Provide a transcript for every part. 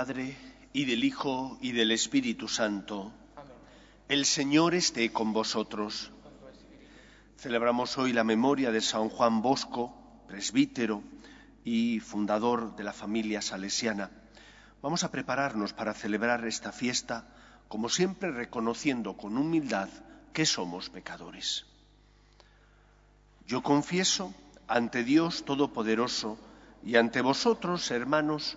Padre, y del Hijo, y del Espíritu Santo. El Señor esté con vosotros. Celebramos hoy la memoria de San Juan Bosco, presbítero y fundador de la familia salesiana. Vamos a prepararnos para celebrar esta fiesta, como siempre reconociendo con humildad que somos pecadores. Yo confieso ante Dios Todopoderoso y ante vosotros, hermanos,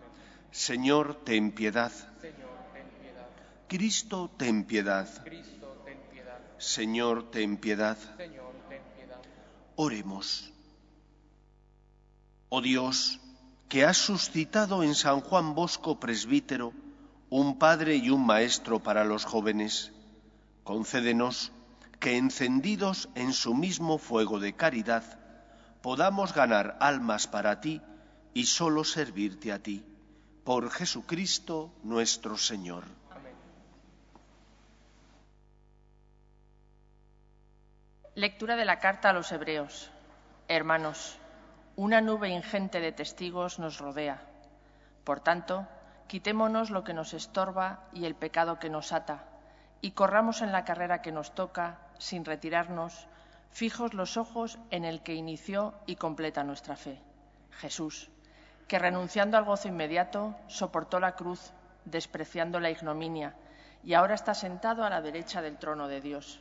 Señor, ten piedad. Cristo, ten piedad. Señor, ten piedad. Oremos. Oh Dios, que has suscitado en San Juan Bosco presbítero un padre y un maestro para los jóvenes, concédenos que encendidos en su mismo fuego de caridad, podamos ganar almas para ti y sólo servirte a ti por Jesucristo nuestro Señor. Lectura de la carta a los Hebreos. Hermanos, una nube ingente de testigos nos rodea. Por tanto, quitémonos lo que nos estorba y el pecado que nos ata, y corramos en la carrera que nos toca, sin retirarnos, fijos los ojos en el que inició y completa nuestra fe, Jesús que renunciando al gozo inmediato soportó la cruz, despreciando la ignominia, y ahora está sentado a la derecha del trono de Dios.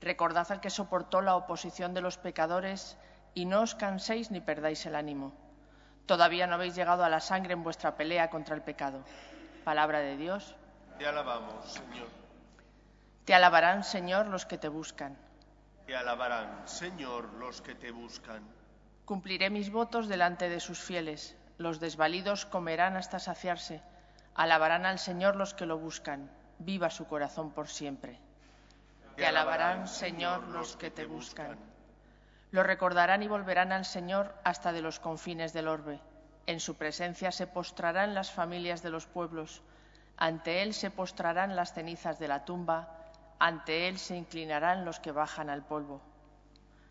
Recordad al que soportó la oposición de los pecadores y no os canséis ni perdáis el ánimo. Todavía no habéis llegado a la sangre en vuestra pelea contra el pecado. Palabra de Dios. Te alabamos, Señor. Te alabarán, Señor, los que te buscan. Te alabarán, Señor, los que te buscan. Cumpliré mis votos delante de sus fieles. Los desvalidos comerán hasta saciarse. Alabarán al Señor los que lo buscan. Viva su corazón por siempre. Te alabarán, Señor, los que te buscan. Lo recordarán y volverán al Señor hasta de los confines del orbe. En su presencia se postrarán las familias de los pueblos. Ante Él se postrarán las cenizas de la tumba. Ante Él se inclinarán los que bajan al polvo.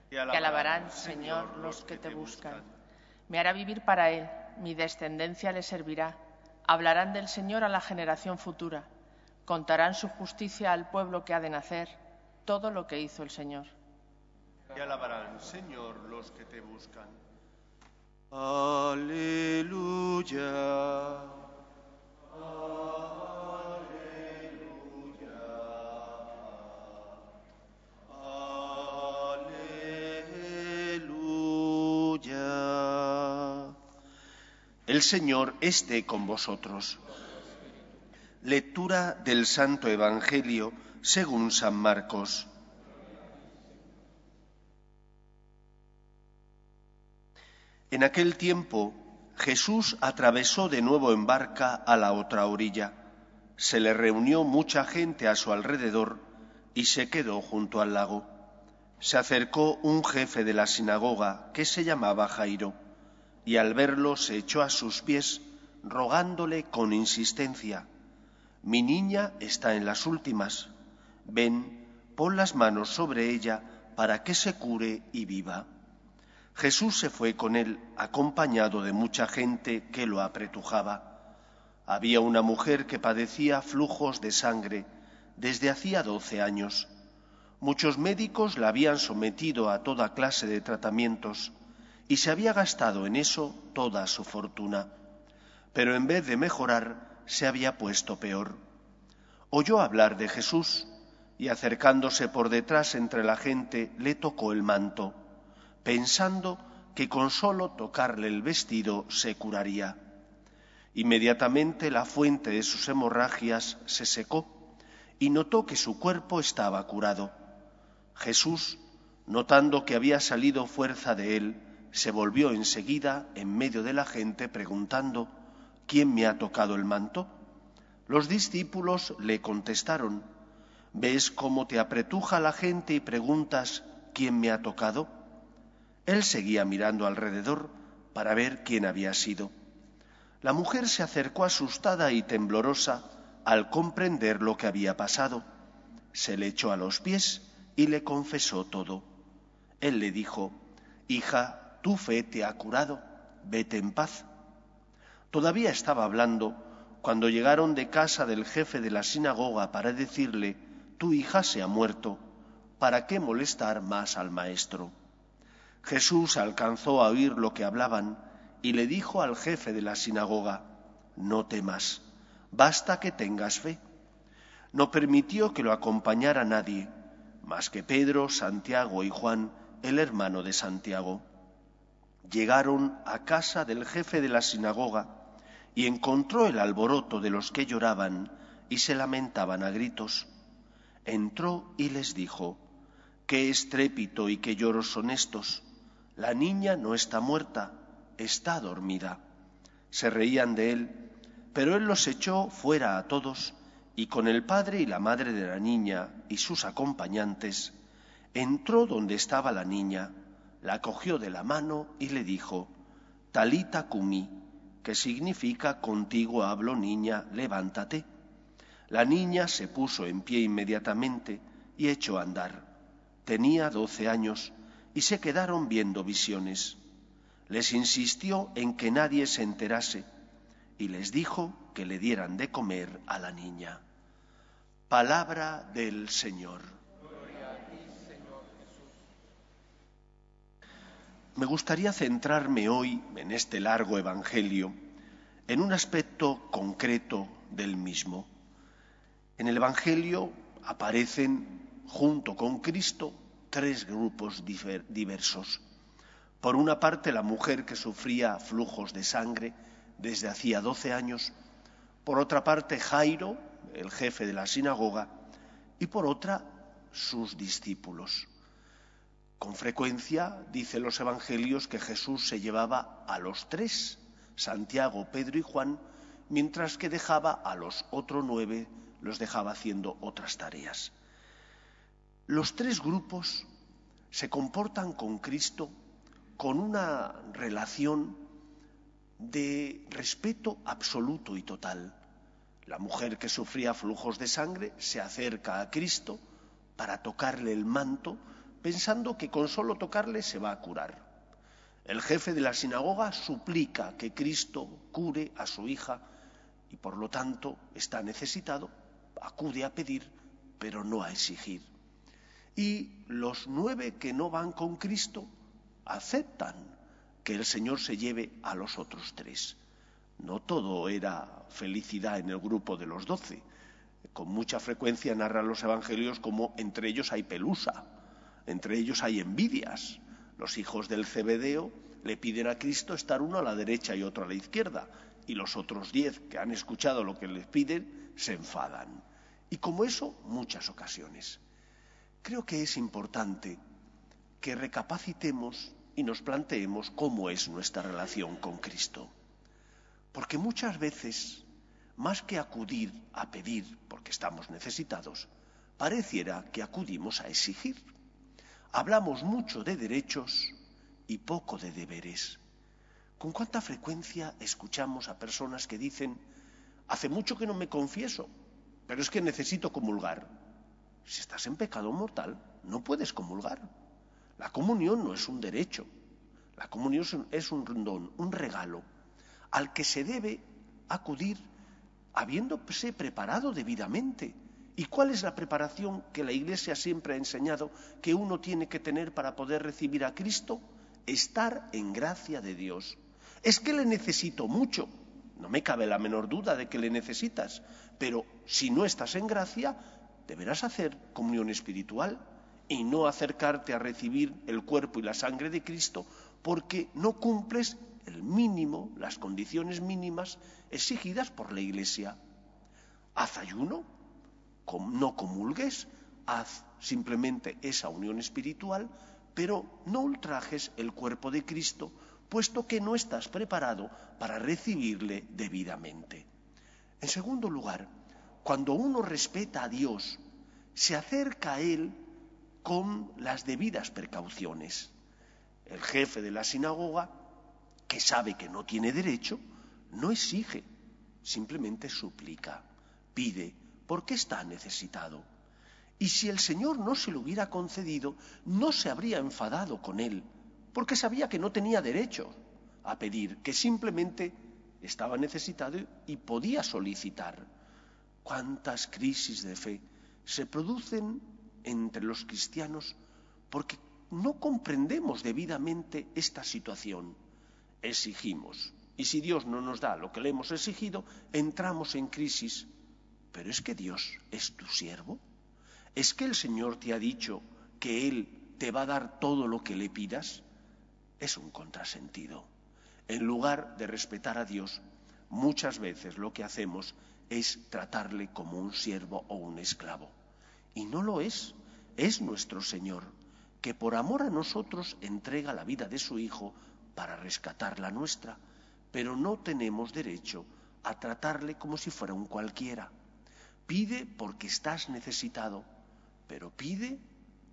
Te alabarán, Señor, los que te buscan. Me hará vivir para Él, mi descendencia le servirá. Hablarán del Señor a la generación futura. Contarán su justicia al pueblo que ha de nacer, todo lo que hizo el Señor. Te alabarán, Señor, los que te buscan. Aleluya. El Señor esté con vosotros. Lectura del Santo Evangelio según San Marcos. En aquel tiempo Jesús atravesó de nuevo en barca a la otra orilla. Se le reunió mucha gente a su alrededor y se quedó junto al lago. Se acercó un jefe de la sinagoga que se llamaba Jairo y al verlo se echó a sus pies, rogándole con insistencia, Mi niña está en las últimas, ven, pon las manos sobre ella para que se cure y viva. Jesús se fue con él, acompañado de mucha gente que lo apretujaba. Había una mujer que padecía flujos de sangre desde hacía doce años. Muchos médicos la habían sometido a toda clase de tratamientos y se había gastado en eso toda su fortuna. Pero en vez de mejorar, se había puesto peor. Oyó hablar de Jesús y acercándose por detrás entre la gente le tocó el manto, pensando que con solo tocarle el vestido se curaría. Inmediatamente la fuente de sus hemorragias se secó y notó que su cuerpo estaba curado. Jesús, notando que había salido fuerza de él, se volvió enseguida en medio de la gente preguntando, ¿quién me ha tocado el manto? Los discípulos le contestaron, ¿ves cómo te apretuja la gente y preguntas, ¿quién me ha tocado? Él seguía mirando alrededor para ver quién había sido. La mujer se acercó asustada y temblorosa al comprender lo que había pasado. Se le echó a los pies y le confesó todo. Él le dijo, Hija, tu fe te ha curado, vete en paz. Todavía estaba hablando cuando llegaron de casa del jefe de la sinagoga para decirle, Tu hija se ha muerto, ¿para qué molestar más al maestro? Jesús alcanzó a oír lo que hablaban y le dijo al jefe de la sinagoga, No temas, basta que tengas fe. No permitió que lo acompañara nadie, más que Pedro, Santiago y Juan, el hermano de Santiago. Llegaron a casa del jefe de la sinagoga y encontró el alboroto de los que lloraban y se lamentaban a gritos. Entró y les dijo, Qué estrépito y qué lloros son estos. La niña no está muerta, está dormida. Se reían de él, pero él los echó fuera a todos y con el padre y la madre de la niña y sus acompañantes, entró donde estaba la niña, la cogió de la mano y le dijo, Talita cumi, que significa contigo hablo niña, levántate. La niña se puso en pie inmediatamente y echó a andar. Tenía doce años y se quedaron viendo visiones. Les insistió en que nadie se enterase y les dijo que le dieran de comer a la niña. Palabra del Señor. Me gustaría centrarme hoy en este largo Evangelio en un aspecto concreto del mismo. En el Evangelio aparecen, junto con Cristo, tres grupos diversos. Por una parte, la mujer que sufría flujos de sangre desde hacía doce años. Por otra parte, Jairo, el jefe de la sinagoga. Y por otra, sus discípulos. Con frecuencia dicen los evangelios que Jesús se llevaba a los tres, Santiago, Pedro y Juan, mientras que dejaba a los otros nueve, los dejaba haciendo otras tareas. Los tres grupos se comportan con Cristo con una relación de respeto absoluto y total. La mujer que sufría flujos de sangre se acerca a Cristo para tocarle el manto pensando que con solo tocarle se va a curar. El jefe de la sinagoga suplica que Cristo cure a su hija y por lo tanto está necesitado, acude a pedir, pero no a exigir. Y los nueve que no van con Cristo aceptan que el Señor se lleve a los otros tres. No todo era felicidad en el grupo de los doce. Con mucha frecuencia narran los evangelios como entre ellos hay pelusa, entre ellos hay envidias. Los hijos del Cebedeo le piden a Cristo estar uno a la derecha y otro a la izquierda, y los otros diez que han escuchado lo que les piden se enfadan. Y como eso, muchas ocasiones. Creo que es importante que recapacitemos y nos planteemos cómo es nuestra relación con Cristo. Porque muchas veces, más que acudir a pedir porque estamos necesitados, pareciera que acudimos a exigir. Hablamos mucho de derechos y poco de deberes. ¿Con cuánta frecuencia escuchamos a personas que dicen, hace mucho que no me confieso, pero es que necesito comulgar? Si estás en pecado mortal, no puedes comulgar. La comunión no es un derecho, la comunión es un don, un regalo, al que se debe acudir habiéndose preparado debidamente ¿Y cuál es la preparación que la Iglesia siempre ha enseñado que uno tiene que tener para poder recibir a Cristo? Estar en gracia de Dios. Es que le necesito mucho. No me cabe la menor duda de que le necesitas. Pero si no estás en gracia, deberás hacer comunión espiritual y no acercarte a recibir el cuerpo y la sangre de Cristo porque no cumples el mínimo, las condiciones mínimas exigidas por la Iglesia. Haz ayuno, no comulgues, haz simplemente esa unión espiritual, pero no ultrajes el cuerpo de Cristo puesto que no estás preparado para recibirle debidamente. En segundo lugar, cuando uno respeta a Dios, se acerca a Él con las debidas precauciones. El jefe de la sinagoga, que sabe que no tiene derecho, no exige, simplemente suplica, pide, porque está necesitado. Y si el Señor no se lo hubiera concedido, no se habría enfadado con él, porque sabía que no tenía derecho a pedir, que simplemente estaba necesitado y podía solicitar. ¿Cuántas crisis de fe se producen entre los cristianos porque no comprendemos debidamente esta situación? Exigimos. Y si Dios no nos da lo que le hemos exigido, entramos en crisis. Pero es que Dios es tu siervo. ¿Es que el Señor te ha dicho que Él te va a dar todo lo que le pidas? Es un contrasentido. En lugar de respetar a Dios, muchas veces lo que hacemos es tratarle como un siervo o un esclavo. Y no lo es, es nuestro Señor, que por amor a nosotros entrega la vida de su Hijo para rescatar la nuestra, pero no tenemos derecho a tratarle como si fuera un cualquiera. Pide porque estás necesitado, pero pide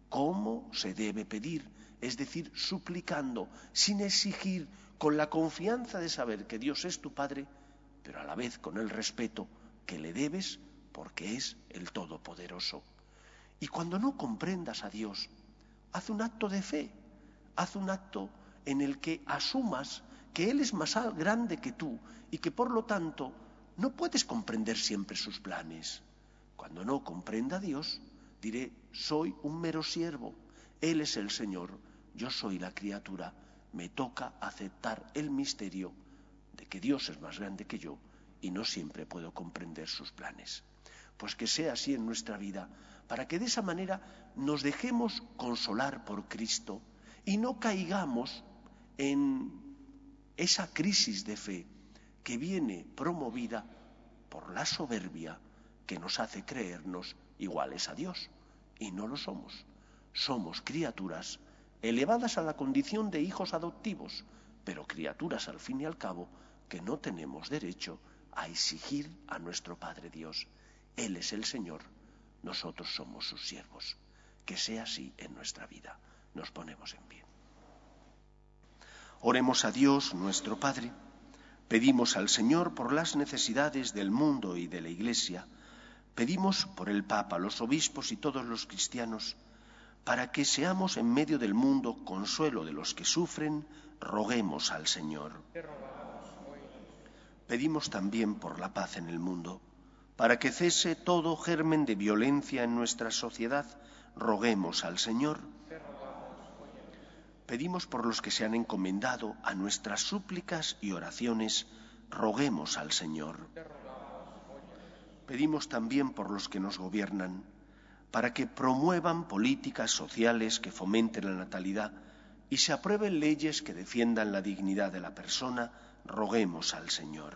cómo se debe pedir, es decir, suplicando, sin exigir, con la confianza de saber que Dios es tu Padre, pero a la vez con el respeto que le debes porque es el Todopoderoso. Y cuando no comprendas a Dios, haz un acto de fe, haz un acto en el que asumas que Él es más grande que tú y que por lo tanto no puedes comprender siempre sus planes. Cuando no comprenda a Dios, diré, soy un mero siervo, Él es el Señor, yo soy la criatura, me toca aceptar el misterio de que Dios es más grande que yo y no siempre puedo comprender sus planes. Pues que sea así en nuestra vida, para que de esa manera nos dejemos consolar por Cristo y no caigamos en esa crisis de fe que viene promovida por la soberbia que nos hace creernos iguales a Dios. Y no lo somos. Somos criaturas elevadas a la condición de hijos adoptivos, pero criaturas al fin y al cabo que no tenemos derecho a exigir a nuestro Padre Dios. Él es el Señor, nosotros somos sus siervos. Que sea así en nuestra vida. Nos ponemos en pie. Oremos a Dios, nuestro Padre. Pedimos al Señor por las necesidades del mundo y de la Iglesia. Pedimos por el Papa, los obispos y todos los cristianos, para que seamos en medio del mundo consuelo de los que sufren, roguemos al Señor. Pedimos también por la paz en el mundo, para que cese todo germen de violencia en nuestra sociedad, roguemos al Señor. Pedimos por los que se han encomendado a nuestras súplicas y oraciones, roguemos al Señor. Pedimos también por los que nos gobiernan, para que promuevan políticas sociales que fomenten la natalidad y se aprueben leyes que defiendan la dignidad de la persona, roguemos al Señor.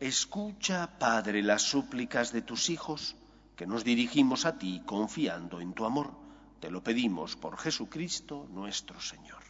Escucha, Padre, las súplicas de tus hijos, que nos dirigimos a ti confiando en tu amor. Te lo pedimos por Jesucristo nuestro Señor.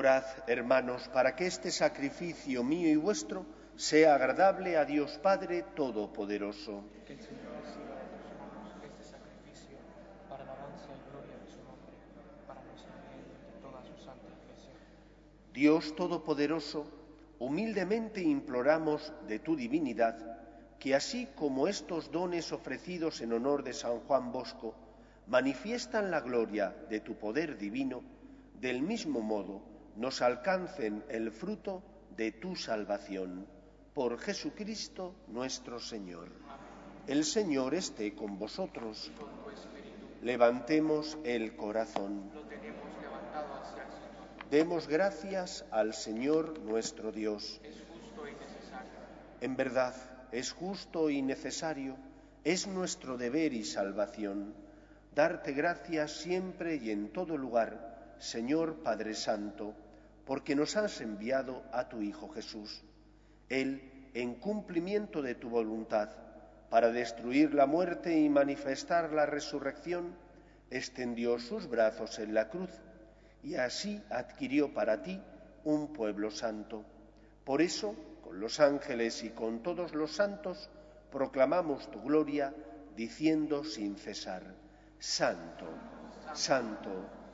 Orad, hermanos, para que este sacrificio mío y vuestro sea agradable a Dios Padre Todopoderoso. Que el Señor reciba de este sacrificio para alabanza y gloria de su nombre, para y de toda su santa iglesia. Dios Todopoderoso, humildemente imploramos de tu divinidad que así como estos dones ofrecidos en honor de San Juan Bosco manifiestan la gloria de tu poder divino, del mismo modo nos alcancen el fruto de tu salvación. Por Jesucristo nuestro Señor. El Señor esté con vosotros. Levantemos el corazón. Demos gracias al Señor nuestro Dios. En verdad, es justo y necesario, es nuestro deber y salvación, darte gracias siempre y en todo lugar, Señor Padre Santo, porque nos has enviado a tu Hijo Jesús. Él, en cumplimiento de tu voluntad, para destruir la muerte y manifestar la resurrección, extendió sus brazos en la cruz y así adquirió para ti un pueblo santo. Por eso, con los ángeles y con todos los santos, proclamamos tu gloria, diciendo sin cesar, Santo, Santo,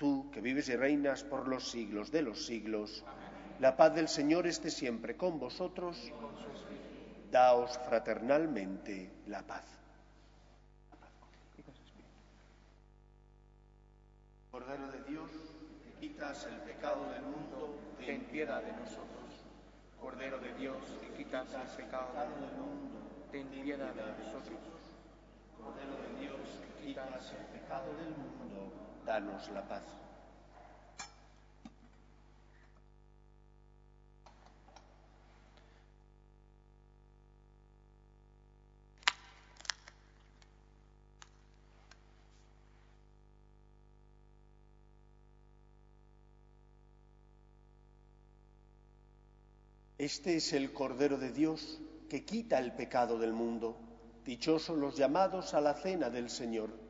Tú, que vives y reinas por los siglos de los siglos, la paz del Señor esté siempre con vosotros. Daos fraternalmente la paz. Cordero de Dios, que quitas el pecado del mundo, ten piedad de nosotros. Cordero de Dios, que quitas el pecado del mundo, ten piedad de nosotros. Cordero de Dios, que quitas el pecado del mundo, danos la paz. Este es el Cordero de Dios que quita el pecado del mundo. Dichosos los llamados a la cena del Señor.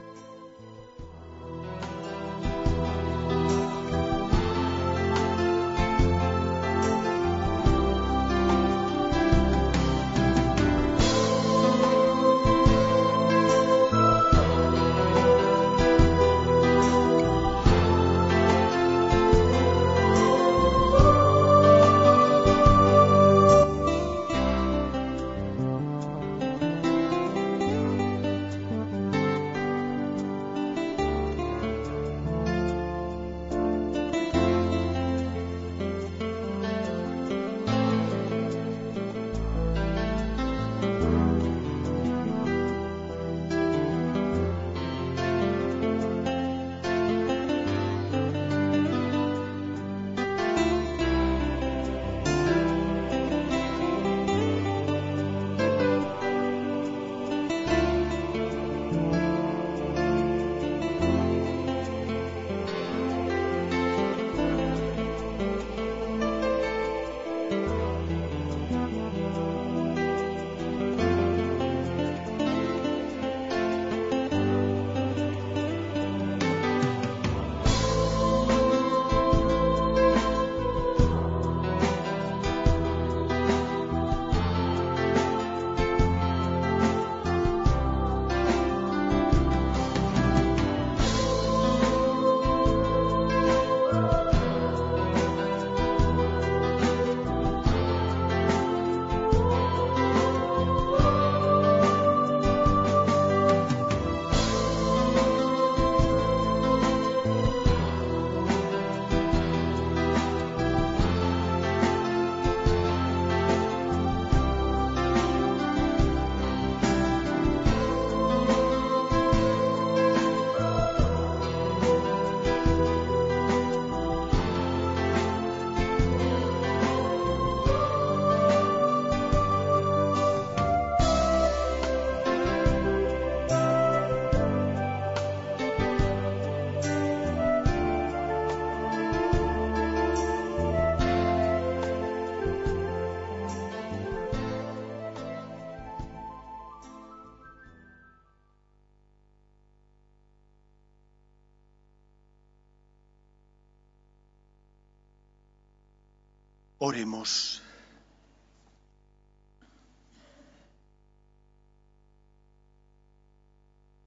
Oremos.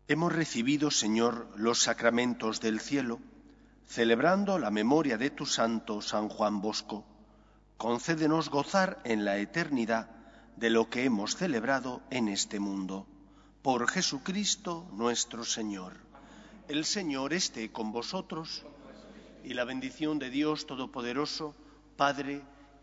Hemos recibido, Señor, los sacramentos del cielo, celebrando la memoria de tu santo San Juan Bosco. Concédenos gozar en la eternidad de lo que hemos celebrado en este mundo. Por Jesucristo nuestro Señor. El Señor esté con vosotros y la bendición de Dios Todopoderoso, Padre,